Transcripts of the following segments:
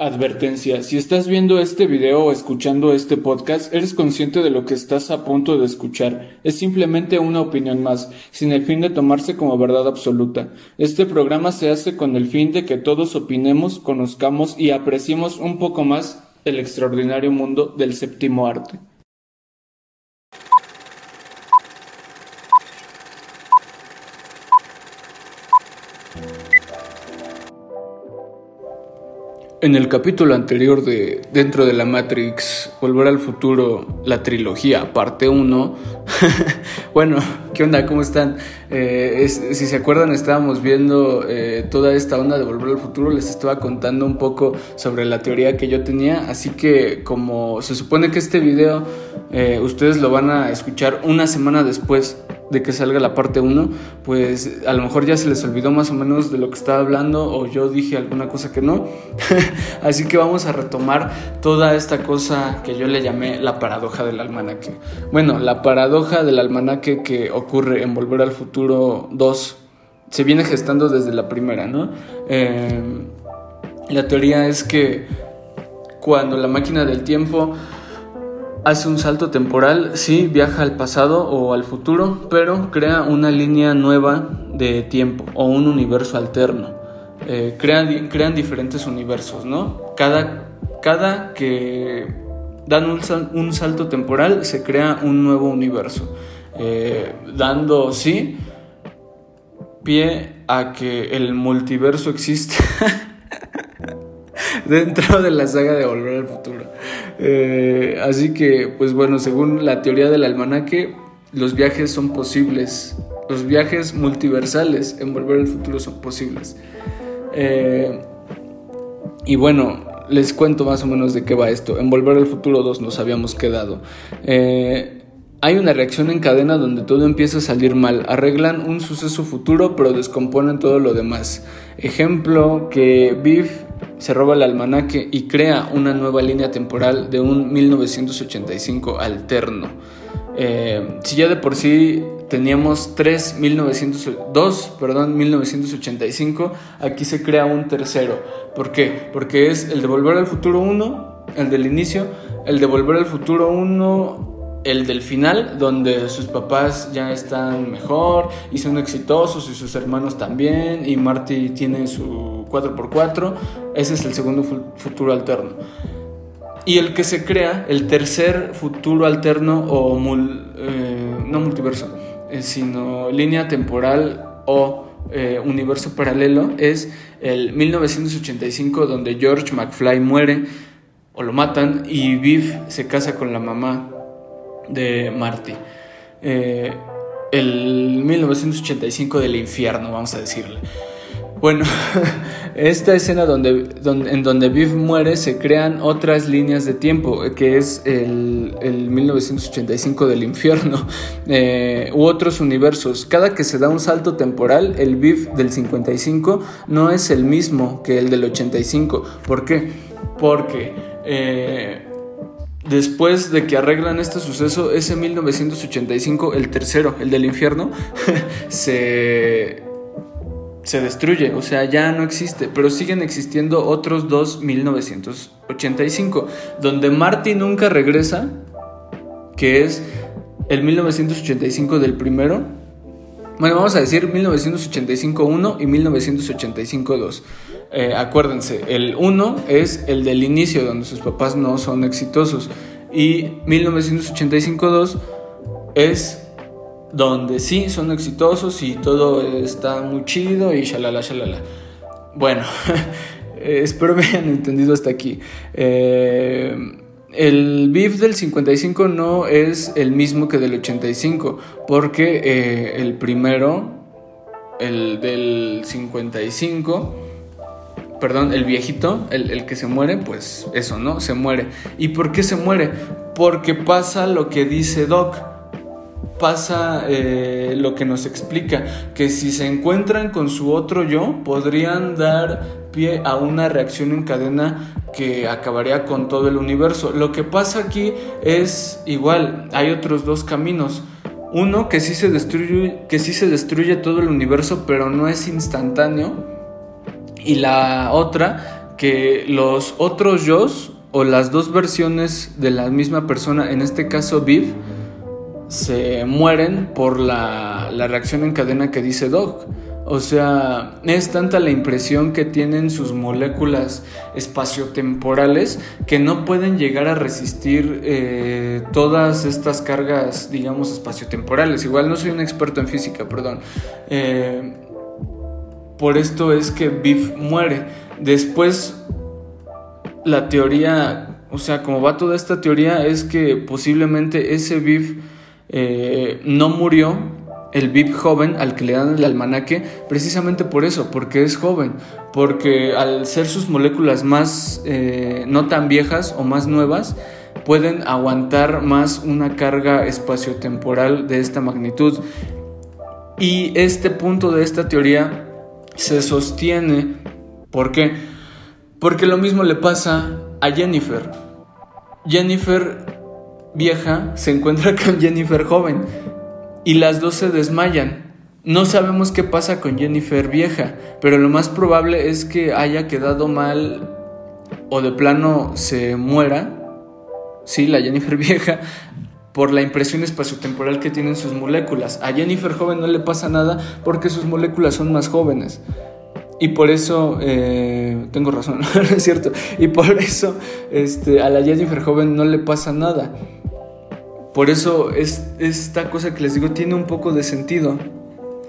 Advertencia, si estás viendo este video o escuchando este podcast, eres consciente de lo que estás a punto de escuchar. Es simplemente una opinión más, sin el fin de tomarse como verdad absoluta. Este programa se hace con el fin de que todos opinemos, conozcamos y apreciemos un poco más el extraordinario mundo del séptimo arte. En el capítulo anterior de Dentro de la Matrix, Volver al Futuro, la trilogía, parte 1. bueno, ¿qué onda? ¿Cómo están? Eh, si se acuerdan, estábamos viendo eh, toda esta onda de Volver al Futuro. Les estaba contando un poco sobre la teoría que yo tenía. Así que, como se supone que este video eh, ustedes lo van a escuchar una semana después de que salga la parte 1, pues a lo mejor ya se les olvidó más o menos de lo que estaba hablando o yo dije alguna cosa que no. Así que vamos a retomar toda esta cosa que yo le llamé la paradoja del almanaque. Bueno, la paradoja del almanaque que ocurre en Volver al Futuro 2 se viene gestando desde la primera, ¿no? Eh, la teoría es que cuando la máquina del tiempo hace un salto temporal, sí, viaja al pasado o al futuro, pero crea una línea nueva de tiempo o un universo alterno. Eh, crean, diferentes universos, ¿no? Cada, cada que dan un, salto temporal se crea un nuevo universo, eh, dando, sí, pie a que el multiverso exista. dentro de la saga de Volver al Futuro. Eh, así que, pues bueno, según la teoría del almanaque, los viajes son posibles. Los viajes multiversales en Volver al Futuro son posibles. Eh, y bueno, les cuento más o menos de qué va esto. En Volver al Futuro 2 nos habíamos quedado. Eh, hay una reacción en cadena donde todo empieza a salir mal. Arreglan un suceso futuro pero descomponen todo lo demás. Ejemplo que Biff se roba el almanaque y crea una nueva línea temporal de un 1985 alterno. Eh, si ya de por sí teníamos tres 1902, perdón, 1985, aquí se crea un tercero. ¿Por qué? Porque es el de Volver al Futuro 1, el del inicio, el de Volver al Futuro 1 el del final, donde sus papás ya están mejor y son exitosos y sus hermanos también y Marty tiene su 4x4, ese es el segundo futuro alterno. Y el que se crea, el tercer futuro alterno o eh, no multiverso, eh, sino línea temporal o eh, universo paralelo, es el 1985 donde George McFly muere o lo matan y Viv se casa con la mamá de Marty. Eh, el 1985 del infierno, vamos a decirle. Bueno, esta escena donde, en donde Viv muere se crean otras líneas de tiempo, que es el, 1985 del infierno, eh, u otros universos. Cada que se da un salto temporal, el Viv del 55 no es el mismo que el del 85. ¿Por qué? Porque... Eh, después de que arreglan este suceso, ese 1985, el tercero, el del infierno, se, se destruye, o sea, ya no existe, pero siguen existiendo otros dos 1985, donde Marty nunca regresa, que es el 1985 del primero. Bueno, vamos a decir 1985-1 y 1985-2. Eh, acuérdense, el 1 es el del inicio, donde sus papás no son exitosos. Y 1985-2 es donde sí son exitosos y todo está muy chido y shalala, shalala. Bueno, eh, espero me hayan entendido hasta aquí. Eh, el BIF del 55 no es el mismo que del 85, porque el primero, el del 55, perdón, el viejito, el, que se muere, pues eso, ¿no? Se muere. ¿Y por qué se muere? Porque pasa lo que dice Doc. Pasa eh, lo que nos explica, que si se encuentran con su otro yo, podrían dar pie a una reacción en cadena que acabaría con todo el universo. Lo que pasa aquí es igual, hay otros dos caminos. Uno que sí se destruye, que sí se destruye todo el universo, pero no es instantáneo y la otra que los otros yo o las dos versiones de la misma persona, en este caso Viv, se mueren por la, la reacción en cadena que dice Doc. O sea, es tanta la impresión que tienen sus moléculas espaciotemporales que no pueden llegar a resistir eh, todas estas cargas, digamos, espaciotemporales. Igual no soy un experto en física, perdón. Eh, por esto es que Biff muere. Después, la teoría, o sea, como va toda esta teoría, es que posiblemente ese Biff eh, no murió el VIP joven al que le dan el almanaque precisamente por eso, porque es joven, porque al ser sus moléculas más eh, no tan viejas o más nuevas, pueden aguantar más una carga espaciotemporal de esta magnitud. Y este punto de esta teoría se sostiene, ¿por qué? Porque lo mismo le pasa a Jennifer. Jennifer vieja se encuentra con Jennifer joven y las dos se desmayan. No sabemos qué pasa con Jennifer vieja, pero lo más probable es que haya quedado mal o de plano se muera, sí, la Jennifer vieja, por la impresión espaciotemporal que tienen sus moléculas. A Jennifer joven no le pasa nada porque sus moléculas son más jóvenes. Y por eso, eh, tengo razón, es cierto, y por eso este, a la Jennifer joven no le pasa nada. Por eso es, esta cosa que les digo tiene un poco de sentido.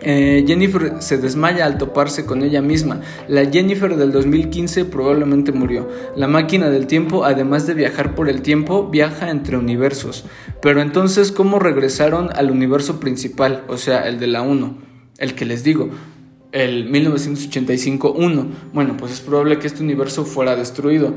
Eh, Jennifer se desmaya al toparse con ella misma. La Jennifer del 2015 probablemente murió. La máquina del tiempo, además de viajar por el tiempo, viaja entre universos. Pero entonces, ¿cómo regresaron al universo principal? O sea, el de la 1, el que les digo, el 1985-1. Bueno, pues es probable que este universo fuera destruido.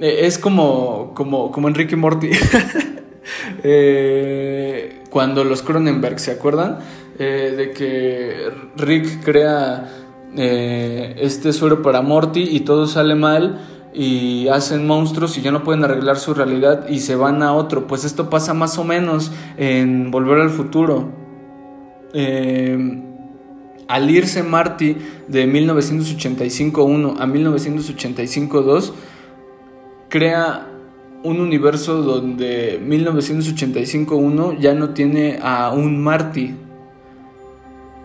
Eh, es como, como, como Enrique Morty. Eh, cuando los Cronenberg, ¿se acuerdan? Eh, de que Rick crea eh, este suero para Morty y todo sale mal y hacen monstruos y ya no pueden arreglar su realidad y se van a otro. Pues esto pasa más o menos en Volver al Futuro. al irse Marty de 1985-1 a 1985-2, crea un universo donde 1985-1 ya no tiene a un Marty.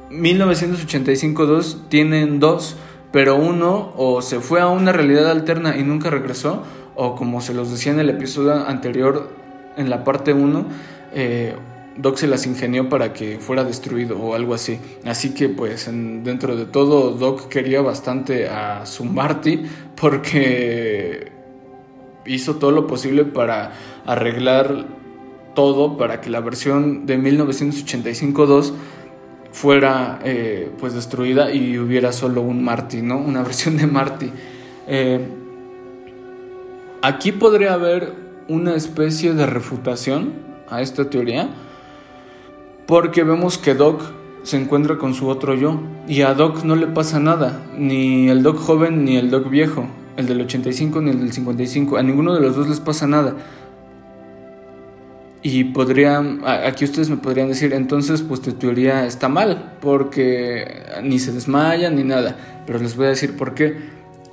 1985-2 tienen dos, pero uno o se fue a una realidad alterna y nunca regresó, o como se los decía en el episodio anterior, en la parte 1, eh, Doc se las ingenió para que fuera destruido o algo así. Así que pues dentro de todo Doc quería bastante a su Marty porque hizo todo lo posible para arreglar todo para que la versión de 1985-2 fuera eh, pues destruida y hubiera solo un Marty, ¿no? Una versión de Marty. Eh, aquí podría haber una especie de refutación a esta teoría porque vemos que Doc se encuentra con su otro yo y a Doc no le pasa nada, ni el Doc joven ni el Doc viejo el del 85 ni el del 55. A ninguno de los dos les pasa nada. Y podrían, aquí ustedes me podrían decir, entonces pues tu teoría está mal, porque ni se desmayan ni nada. Pero les voy a decir por qué.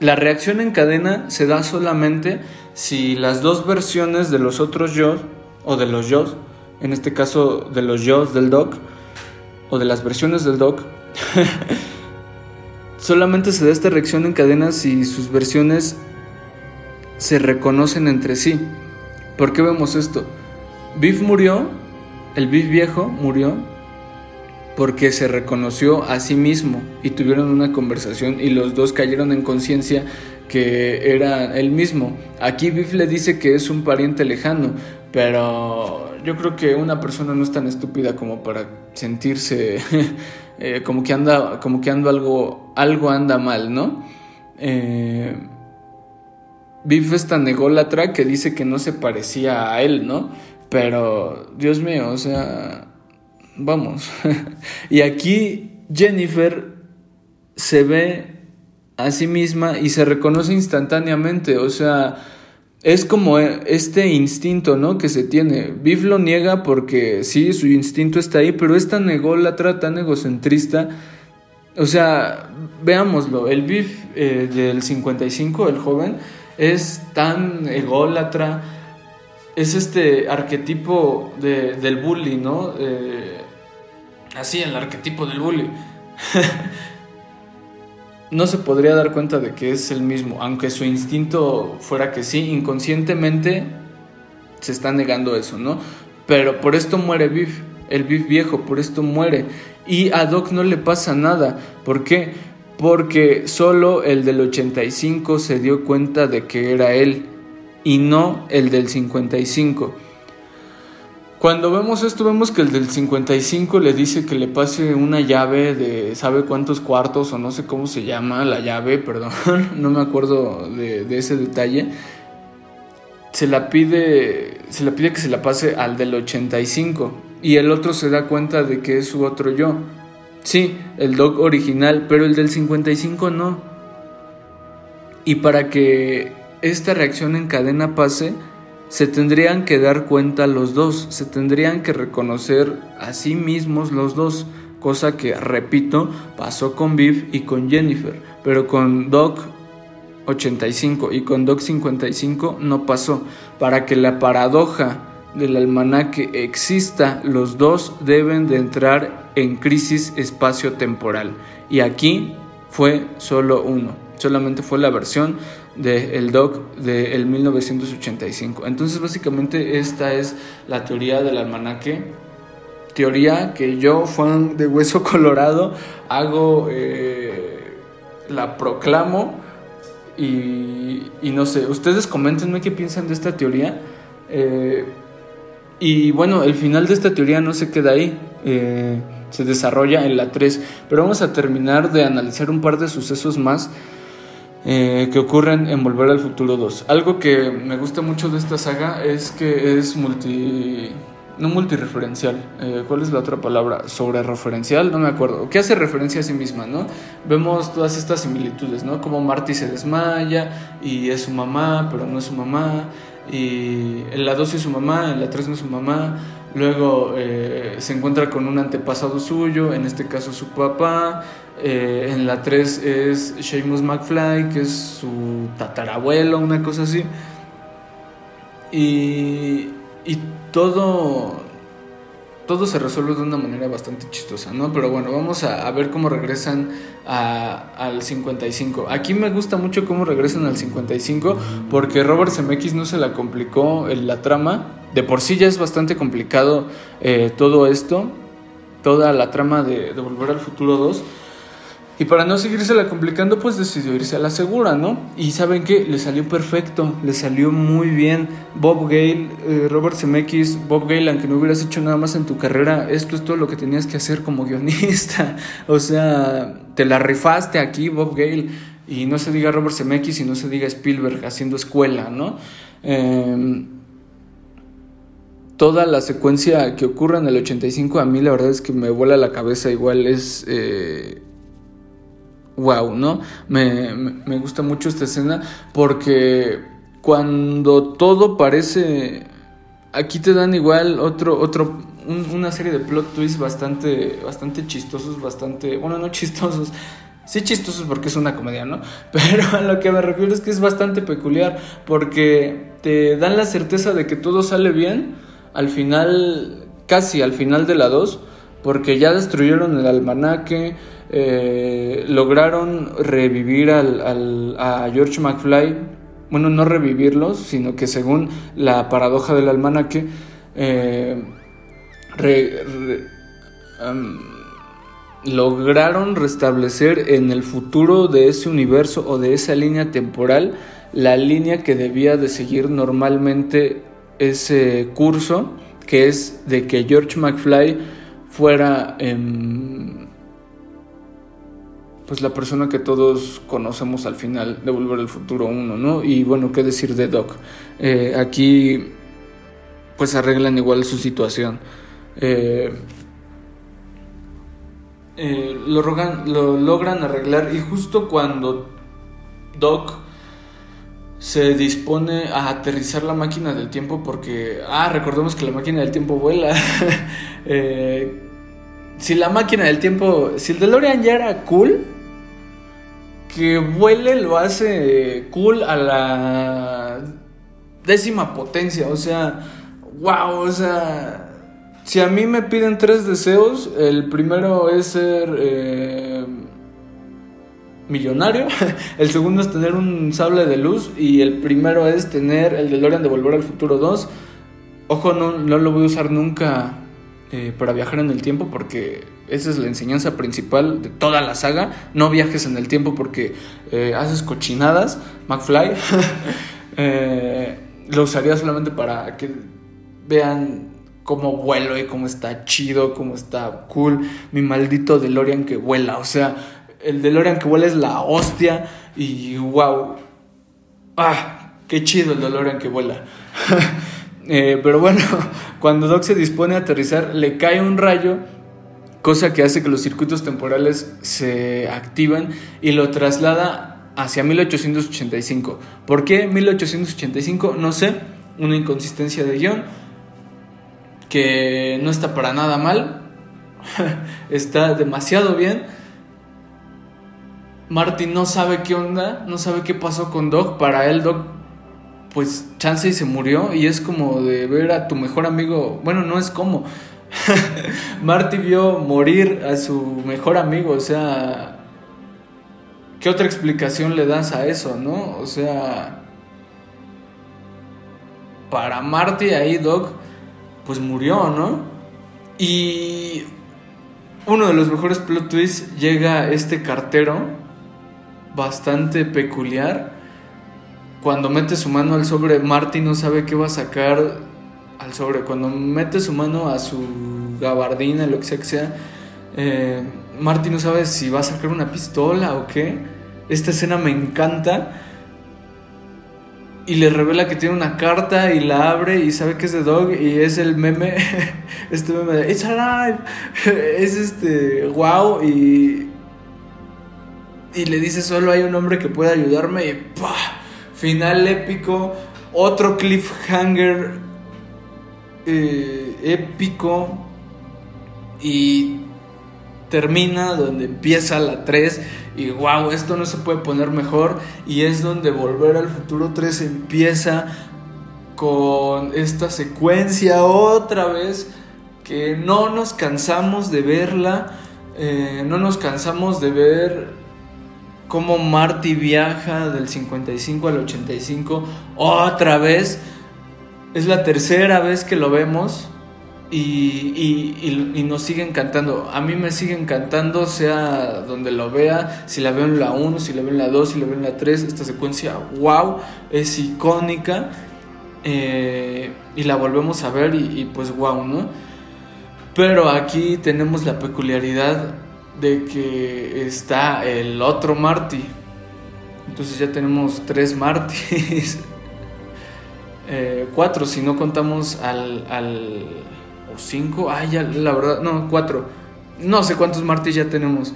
La reacción en cadena se da solamente si las dos versiones de los otros yo, o de los yo, en este caso de los yo del doc, o de las versiones del doc, Solamente se da esta reacción en cadena si sus versiones se reconocen entre sí. ¿Por qué vemos esto? Biff murió, el Biff viejo murió porque se reconoció a sí mismo y tuvieron una conversación y los dos cayeron en conciencia que era él mismo. Aquí Biff le dice que es un pariente lejano, pero yo creo que una persona no es tan estúpida como para sentirse Eh, como que anda, como que anda algo, algo anda mal, ¿no? Eh, Biff es tan ególatra que dice que no se parecía a él, ¿no? Pero, Dios mío, o sea, vamos. y aquí Jennifer se ve a sí misma y se reconoce instantáneamente, o sea, es como este instinto, ¿no? Que se tiene. Biff lo niega porque sí, su instinto está ahí, pero es tan ególatra, tan egocentrista, O sea, veámoslo, el Biff eh, del 55, el joven, es tan ególatra, es este arquetipo del bully, ¿no? Eh, así, el arquetipo del bully. no se podría dar cuenta de que es el mismo, aunque su instinto fuera que sí, inconscientemente se está negando eso, ¿no? Pero por esto muere Biff, el viejo, por esto muere. Y a Doc no le pasa nada. ¿Por qué? Porque solo el del 85 se dio cuenta de que era él y no el del 55. Cuando vemos esto, vemos que el del 55 le dice que le pase una llave de sabe cuántos cuartos o no sé cómo se llama la llave, perdón, no me acuerdo de, de ese detalle se la pide, se la pide que se la pase al del 85 y el otro se da cuenta de que es su otro yo. Sí, el dog original, pero el del 55 no. Y para que esta reacción en cadena pase, se tendrían que dar cuenta los dos, se tendrían que reconocer a sí mismos los dos, cosa que, repito, pasó con Viv y con Jennifer, pero con Doc 85 y con Doc 55 no pasó. Para que la paradoja del almanaque exista, los dos deben de entrar en crisis espacio-temporal. Y aquí fue solo uno, solamente fue la versión del Doc del 1985. Entonces básicamente esta es la teoría del almanaque. Teoría que yo, fan de Hueso Colorado, hago, eh, la proclamo y, no sé, ustedes coméntenme qué piensan de esta teoría. Eh, y bueno, el final de esta teoría no se queda ahí, eh, se desarrolla en la 3. Pero vamos a terminar de analizar un par de sucesos más eh, que ocurren en Volver al Futuro 2. Algo que me gusta mucho de esta saga es que es multi no multireferencial, eh, ¿cuál es la otra palabra? Sobre referencial, no me acuerdo, que hace referencia a sí misma, ¿no? Vemos todas estas similitudes, ¿no? Como Marty se desmaya y es su mamá, pero no es su mamá, y en la 2 es su mamá, en la 3 no es su mamá, luego eh, se encuentra con un antepasado suyo, en este caso su papá, eh, en la 3 es Seamus McFly, que es su tatarabuelo, una cosa así, y, y todo, todo se resuelve de una manera bastante chistosa, ¿no? Pero bueno, vamos a, ver cómo regresan al 55. Aquí me gusta mucho cómo regresan al 55 porque Robert Zemeckis no se la complicó en la trama. De por sí ya es bastante complicado eh, todo esto, toda la trama de, de Volver al Futuro 2. Y para no seguirse la complicando, pues decidió irse a la segura, ¿no? Y saben que le salió perfecto, le salió muy bien. Bob Gale, eh, Robert Zemeckis, Bob Gale, aunque no hubieras hecho nada más en tu carrera, esto es todo lo que tenías que hacer como guionista. o sea, te la rifaste aquí, Bob Gale. Y no se diga Robert Zemeckis y no se diga Spielberg haciendo escuela, ¿no? Em, toda la secuencia que ocurre en el 85 a mí la verdad es que me vuela la cabeza igual es eh, wow, ¿no? Me, me, gusta mucho esta escena porque cuando todo parece... Aquí te dan igual otro, otro, una serie de plot twists bastante, bastante chistosos, bastante, bueno, no chistosos, sí chistosos porque es una comedia, ¿no? Pero a lo que me refiero es que es bastante peculiar porque te dan la certeza de que todo sale bien al final, casi al final de la 2, porque ya destruyeron el almanaque, eh, lograron revivir al, a George McFly, bueno, no revivirlos, sino que según la paradoja del almanaque, eh, lograron restablecer en el futuro de ese universo o de esa línea temporal la línea que debía de seguir normalmente ese curso, que es de que George McFly fuera... en pues la persona que todos conocemos al final de Volver al Futuro 1, ¿no? Y bueno, qué decir de Doc. Eh, aquí pues arreglan igual su situación. Eh, eh, lo, lo logran arreglar y justo cuando Doc se dispone a aterrizar la máquina del tiempo porque, ah, recordemos que la máquina del tiempo vuela. si la máquina del tiempo, si el DeLorean ya era cool, que vuele lo hace cool a la décima potencia, o sea, wow, o sea, si a mí me piden tres deseos, el primero es ser eh, millonario, el segundo es tener un sable de luz y el primero es tener el DeLorean de Volver al Futuro 2. Ojo, no, no lo voy a usar nunca eh, para viajar en el tiempo porque esa es la enseñanza principal de toda la saga. No viajes en el tiempo porque eh, haces cochinadas, McFly. Eh, lo usaría solamente para que vean cómo vuelo y cómo está chido, cómo está cool. Mi maldito DeLorean que vuela. O sea, el DeLorean que vuela es la hostia y wow. Ah, qué chido el DeLorean que vuela. Pero bueno, cuando Doc se dispone a aterrizar, le cae un rayo, cosa que hace que los circuitos temporales se activan y lo traslada hacia 1885. ¿Por qué 1885? No sé, una inconsistencia de guion que no está para nada mal, está demasiado bien. Martin no sabe qué onda, no sabe qué pasó con Doc. Para él, Doc pues chance se murió y es como de ver a tu mejor amigo, bueno, no es como. Marty vio morir a su mejor amigo, o sea, ¿qué otra explicación le das a eso, no? O sea, para Marty ahí Doc pues murió, ¿no? Y uno de los mejores plot twists llega este cartero bastante peculiar cuando mete su mano al sobre, Marty no sabe qué va a sacar al sobre. Cuando mete su mano a su gabardina, lo que sea que sea, eh, Marty no sabe si va a sacar una pistola o qué. Esta escena me encanta. Y le revela que tiene una carta y la abre y sabe que es de Dog y es el meme, este meme de It's alive, es este, wow y, y le dice solo hay un hombre que puede ayudarme y ¡pah! Final épico, otro cliffhanger eh, épico y termina donde empieza la 3 y wow, esto no se puede poner mejor y es donde Volver al Futuro 3 empieza con esta secuencia otra vez que no nos cansamos de verla, eh, no nos cansamos de ver cómo Marty viaja del 55 al 85 otra vez. Es la tercera vez que lo vemos y, nos sigue encantando. A mí me sigue encantando, sea donde lo vea, si la veo en la 1, si la veo en la 2, si la veo en la 3. Esta secuencia, wow, es icónica. Eh, y la volvemos a ver y, y pues wow, ¿no? Pero aquí tenemos la peculiaridad de que está el otro Marty. Entonces ya tenemos tres Martys. Eh, cuatro, si no contamos al, al. o cinco. Ah, ya, la verdad. No, cuatro. No sé cuántos Martys ya tenemos.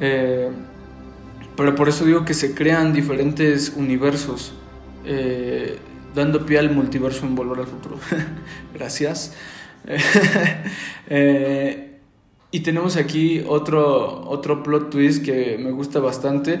Eh, pero por eso digo que se crean diferentes universos. Eh, dando pie al multiverso en Volver al Futuro. Gracias. Y tenemos aquí otro, otro plot twist que me gusta bastante.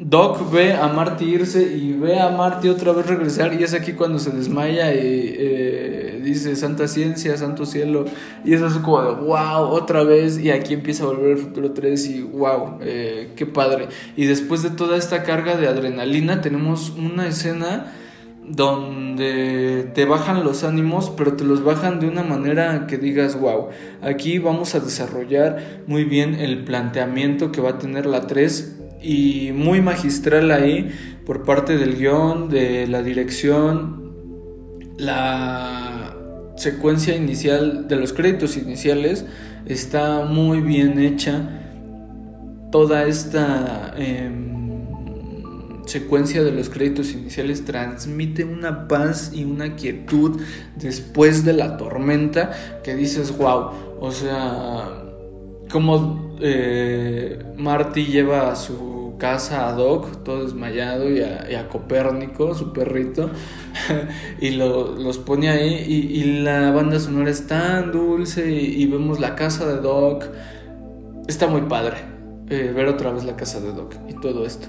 Doc ve a Marty irse y ve a Marty otra vez regresar y es aquí cuando se desmaya y eh, dice Santa Ciencia, Santo Cielo y eso es como de wow, otra vez y aquí empieza a volver el futuro 3 y wow, eh, qué padre. Y después de toda esta carga de adrenalina tenemos una escena donde te bajan los ánimos, pero te los bajan de una manera que digas, wow, aquí vamos a desarrollar muy bien el planteamiento que va a tener la 3 y muy magistral ahí por parte del guion, de la dirección, la secuencia inicial de los créditos iniciales está muy bien hecha. Toda esta... Em, secuencia de los créditos iniciales transmite una paz y una quietud después de la tormenta que dices, wow, o sea, como eh, Marty lleva a su casa a Doc, todo desmayado, y a, Copérnico, su perrito, y los pone ahí, y, la banda sonora es tan dulce, y, vemos la casa de Doc, está muy padre eh, ver otra vez la casa de Doc y todo esto.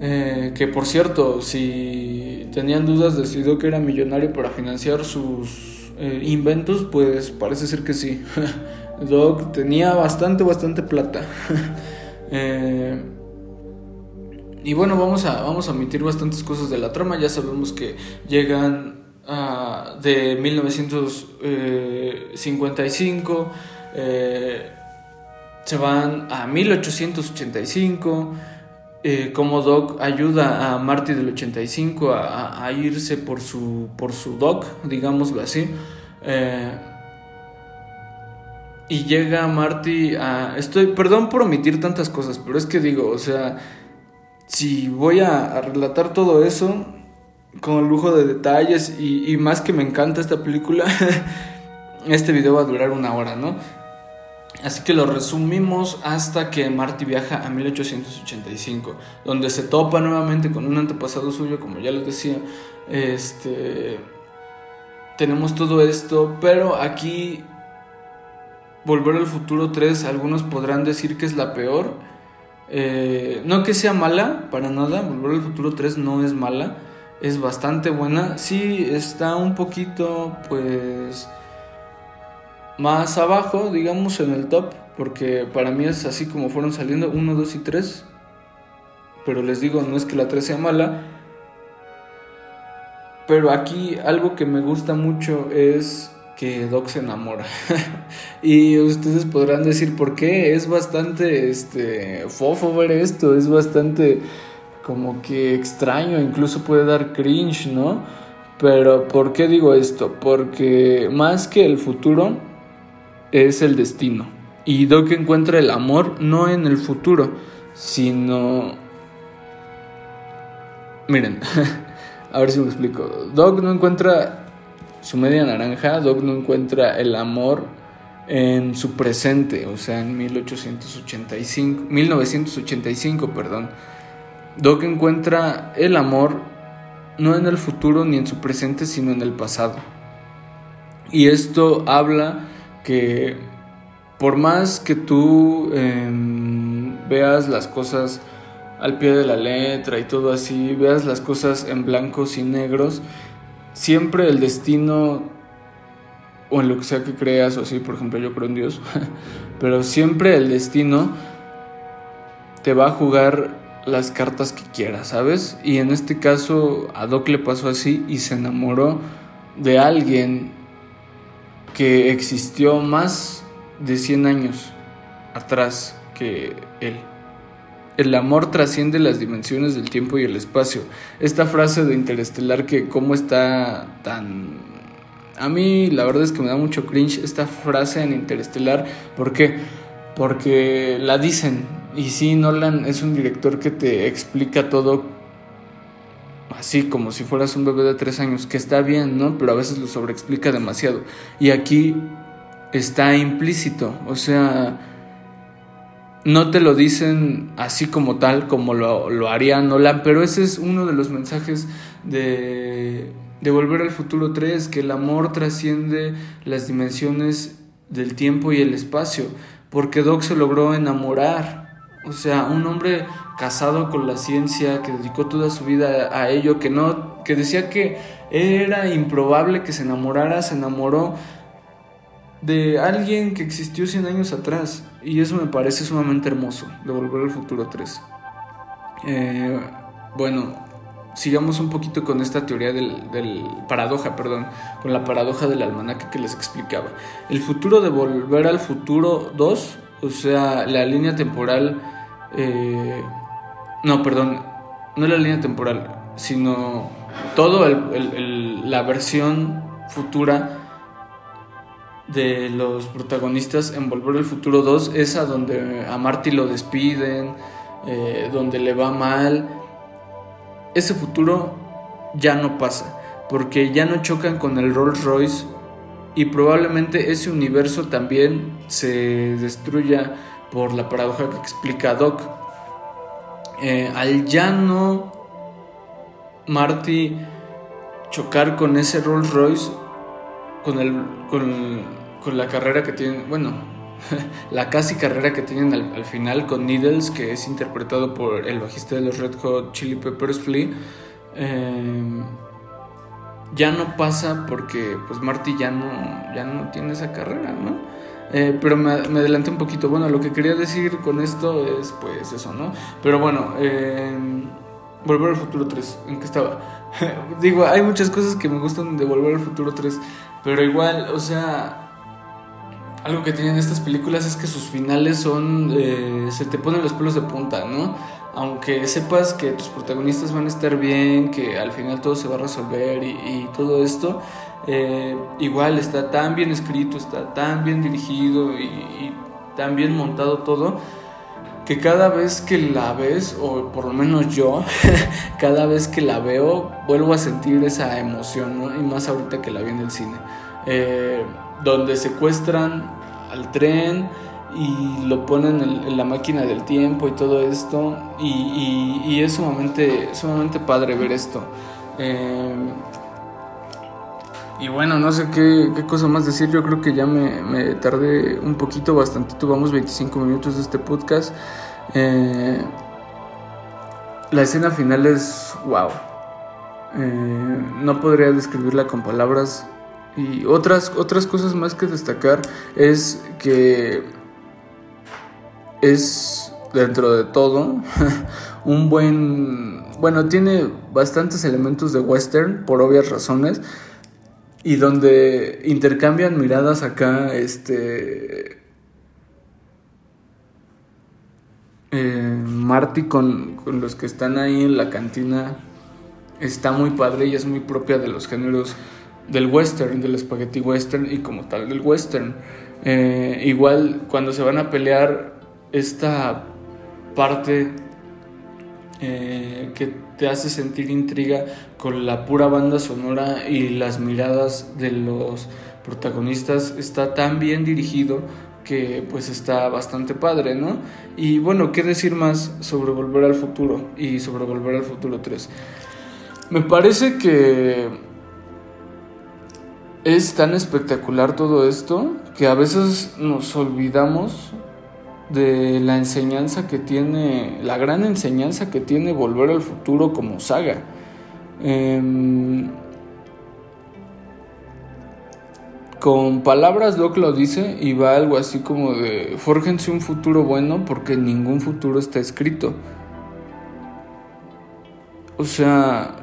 Eh, que por cierto, si tenían dudas de Doc era millonario para financiar sus eh, inventos, pues parece ser que sí. Doc tenía bastante, bastante plata. y bueno, vamos a, vamos a omitir bastantes cosas de la trama. Ya sabemos que llegan ah, de 1955 se van a 1885. Eh, como Doc ayuda a Marty del 85 a, irse por su, por su Doc, digámoslo así. Eh, y llega Marty a... Estoy, perdón por omitir tantas cosas, pero es que digo, o sea, si voy a, relatar todo eso con lujo de detalles y, y más que me encanta esta película, este video va a durar una hora, ¿no? Así que lo resumimos hasta que Marty viaja a 1885, donde se topa nuevamente con un antepasado suyo, como ya les decía. Este, tenemos todo esto, pero aquí Volver al Futuro 3, algunos podrán decir que es la peor. Eh, no que sea mala, para nada. Volver al Futuro 3 no es mala, es bastante buena. Sí, está un poquito, pues más abajo, digamos, en el top, porque para mí es así como fueron saliendo 1, 2 y 3. Pero les digo, no es que la 3 sea mala. Pero aquí algo que me gusta mucho es que Doc se enamora. y ustedes podrán decir por qué. Es bastante este fofo ver esto, es bastante como que extraño, incluso puede dar cringe, ¿no? Pero ¿por qué digo esto? Porque más que el futuro, es el destino. Y Doc encuentra el amor no en el futuro, sino... Miren, a ver si me explico. Doc no encuentra su media naranja, Doc no encuentra el amor en su presente, o sea, en 1885, 1985, perdón. Doc encuentra el amor no en el futuro ni en su presente, sino en el pasado. Y esto habla que por más que tú em, veas las cosas al pie de la letra y todo así, veas las cosas en blancos y negros, siempre el destino, o en lo que sea que creas, o así, por ejemplo, yo creo en Dios, pero siempre el destino te va a jugar las cartas que quieras, ¿sabes? Y en este caso a Doc le pasó así y se enamoró de alguien que existió más de 100 años atrás que él. El amor trasciende las dimensiones del tiempo y el espacio. Esta frase de Interestelar que cómo está tan... A mí la verdad es que me da mucho cringe esta frase en Interestelar. ¿Por qué? Porque la dicen. Y sí, Nolan es un director que te explica todo así como si fueras un bebé de tres años, que está bien, ¿no? Pero a veces lo sobreexplica demasiado. Y aquí está implícito, o sea, no te lo dicen así como tal, como lo, lo haría Nolan, pero ese es uno de los mensajes de, de Volver al Futuro 3, que el amor trasciende las dimensiones del tiempo y el espacio, porque Doc se logró enamorar o sea, un hombre casado con la ciencia, que dedicó toda su vida a ello, que no, que decía que era improbable que se enamorara, se enamoró de alguien que existió 100 años atrás. Y eso me parece sumamente hermoso, de Volver al Futuro 3. Eh, bueno, sigamos un poquito con esta teoría del, paradoja, perdón, con la paradoja del almanaque que les explicaba. El futuro de Volver al Futuro 2, o sea, la línea temporal eh, no, perdón, no la línea temporal, sino todo la versión futura de los protagonistas en Volver al Futuro 2, esa donde a Marty lo despiden, eh, donde le va mal. Ese futuro ya no pasa, porque ya no chocan con el Rolls Royce y probablemente ese universo también se destruya por la paradoja que explica Doc. Eh, al llano Marty chocar con ese Rolls Royce, con, el, con, la carrera que tiene, bueno, la casi carrera que tienen al, final con Needles, que es interpretado por el bajista de los Red Hot Chili Peppers, Flea, em, ya no pasa porque pues Marty ya no, ya no tiene esa carrera, ¿no? Eh, pero me, adelanté un poquito. Bueno, lo que quería decir con esto es pues eso, ¿no? Pero bueno, em, Volver al Futuro 3, ¿en qué estaba? Digo, hay muchas cosas que me gustan de Volver al Futuro 3, pero igual, o sea, algo que tienen estas películas es que sus finales son. Eh, se te ponen los pelos de punta, ¿no? Aunque sepas que tus protagonistas van a estar bien, que al final todo se va a resolver y, todo esto, eh, igual está tan bien escrito, está tan bien dirigido y, y tan bien montado todo que cada vez que la ves, o por lo menos yo, cada vez que la veo, vuelvo a sentir esa emoción, ¿no? Y más ahorita que la vi en el cine. Eh, donde secuestran al tren y lo ponen en, la máquina del tiempo y todo esto. Y, es sumamente, sumamente padre ver esto. Eh, y bueno, no sé qué, cosa más decir. Yo creo que ya me, tardé un poquito, bastante. Tuvamos 25 minutos de este podcast. Eh, la escena final es wow. Eh, no podría describirla con palabras. Y otras, otras cosas más que destacar es que es dentro de todo un buen... Bueno, tiene bastantes elementos de western por obvias razones y donde intercambian miradas acá, este... Eh, Marty con, con los que están ahí en la cantina está muy padre y es muy propia de los géneros del western, del spaghetti western y como tal del western. Eh, igual cuando se van a pelear esta parte eh, que te hace sentir intriga con la pura banda sonora y las miradas de los protagonistas está tan bien dirigido que pues está bastante padre, ¿no? Y bueno, ¿qué decir más sobre Volver al Futuro y sobre Volver al Futuro 3? Me parece que es tan espectacular todo esto que a veces nos olvidamos de la enseñanza que tiene, la gran enseñanza que tiene Volver al Futuro como saga. Em, con palabras Doc lo dice y va algo así como de, fórjense un futuro bueno porque ningún futuro está escrito. O sea,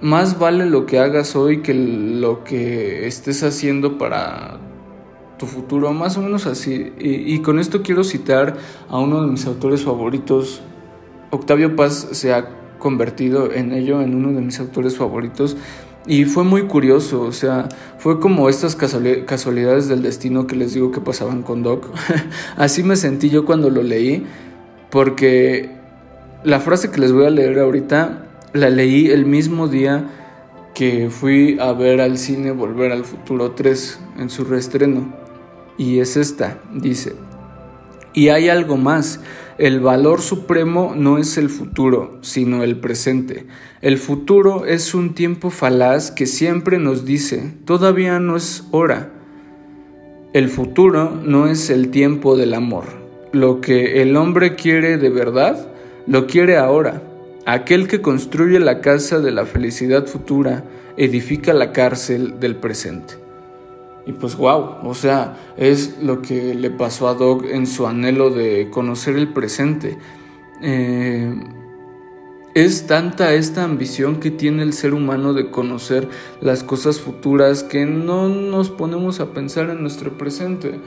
más vale lo que hagas hoy que lo que estés haciendo para tu futuro, más o menos así. Y, con esto quiero citar a uno de mis autores favoritos. Octavio Paz se ha convertido en ello, en uno de mis autores favoritos. Y fue muy curioso, o sea, fue como estas casualidades del destino que les digo que pasaban con Doc. Así me sentí yo cuando lo leí, porque la frase que les voy a leer ahorita la leí el mismo día que fui a ver al cine Volver al Futuro 3 en su reestreno. Y es esta, dice. Y hay algo más, el valor supremo no es el futuro, sino el presente. El futuro es un tiempo falaz que siempre nos dice, todavía no es hora. El futuro no es el tiempo del amor. Lo que el hombre quiere de verdad, lo quiere ahora. Aquel que construye la casa de la felicidad futura edifica la cárcel del presente. Y pues wow, o sea, es lo que le pasó a Doug en su anhelo de conocer el presente. Eh, es tanta esta ambición que tiene el ser humano de conocer las cosas futuras que no nos ponemos a pensar en nuestro presente.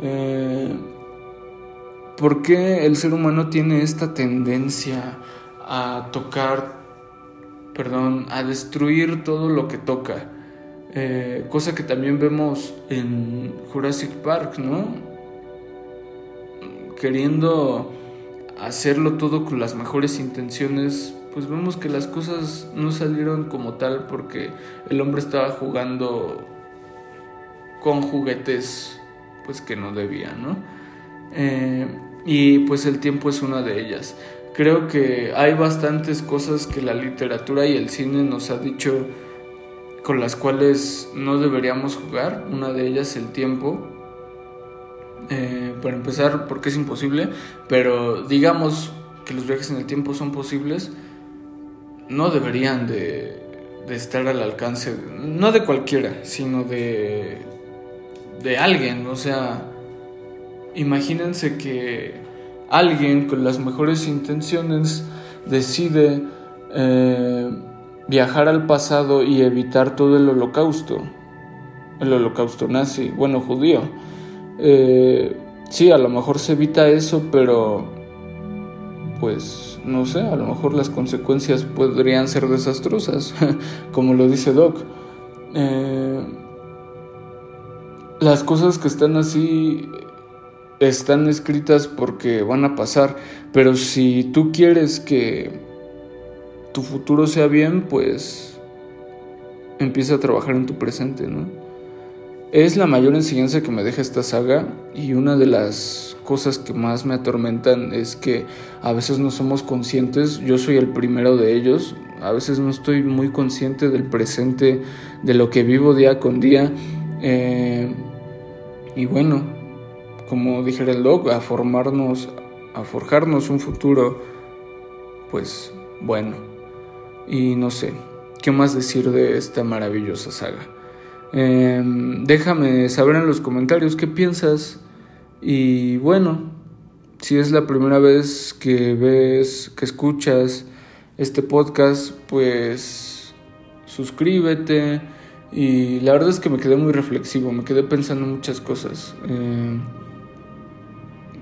Eh, ¿Por qué el ser humano tiene esta tendencia a tocar, perdón, a destruir todo lo que toca. Eh, cosa que también vemos en Jurassic Park, ¿no? Queriendo hacerlo todo con las mejores intenciones, pues vemos que las cosas no salieron como tal porque el hombre estaba jugando con juguetes pues que no debía, ¿no? Eh, y pues el tiempo es una de ellas. Creo que hay bastantes cosas que la literatura y el cine nos ha dicho con las cuales no deberíamos jugar. Una de ellas el tiempo. Eh, para empezar, porque es imposible, pero digamos que los viajes en el tiempo son posibles, no deberían de, de estar al alcance, no de cualquiera, sino de, de alguien. O sea, imagínense que alguien con las mejores intenciones decide eh, viajar al pasado y evitar todo el holocausto, el holocausto nazi, bueno, judío. Eh, sí, a lo mejor se evita eso, pero pues no sé, a lo mejor las consecuencias podrían ser desastrosas, como lo dice Doc. Eh, las cosas que están así están escritas porque van a pasar, pero si tú quieres que tu futuro sea bien, pues empieza a trabajar en tu presente, ¿no? Es la mayor enseñanza que me deja esta saga y una de las cosas que más me atormentan es que a veces no somos conscientes, yo soy el primero de ellos, a veces no estoy muy consciente del presente, de lo que vivo día con día. Eh, y bueno, como dijera el dog, a formarnos, a forjarnos un futuro, pues bueno, y no sé, ¿qué más decir de esta maravillosa saga? Em, déjame saber en los comentarios qué piensas. Y bueno, si es la primera vez que ves, que escuchas este podcast, pues suscríbete. Y la verdad es que me quedé muy reflexivo, me quedé pensando muchas cosas. Em,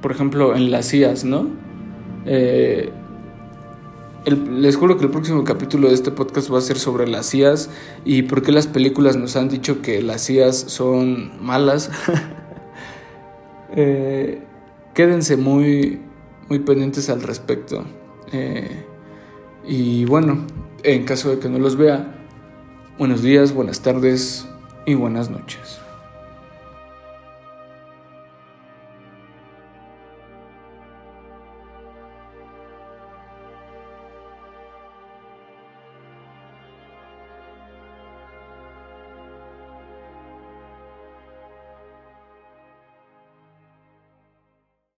por ejemplo, en las IAS, ¿no? Eh, les juro que el próximo capítulo de este podcast va a ser sobre las IAS y por qué las películas nos han dicho que las IAS son malas. Eh, quédense muy, muy pendientes al respecto. Eh, y bueno, en caso de que no los vea, buenos días, buenas tardes y buenas noches.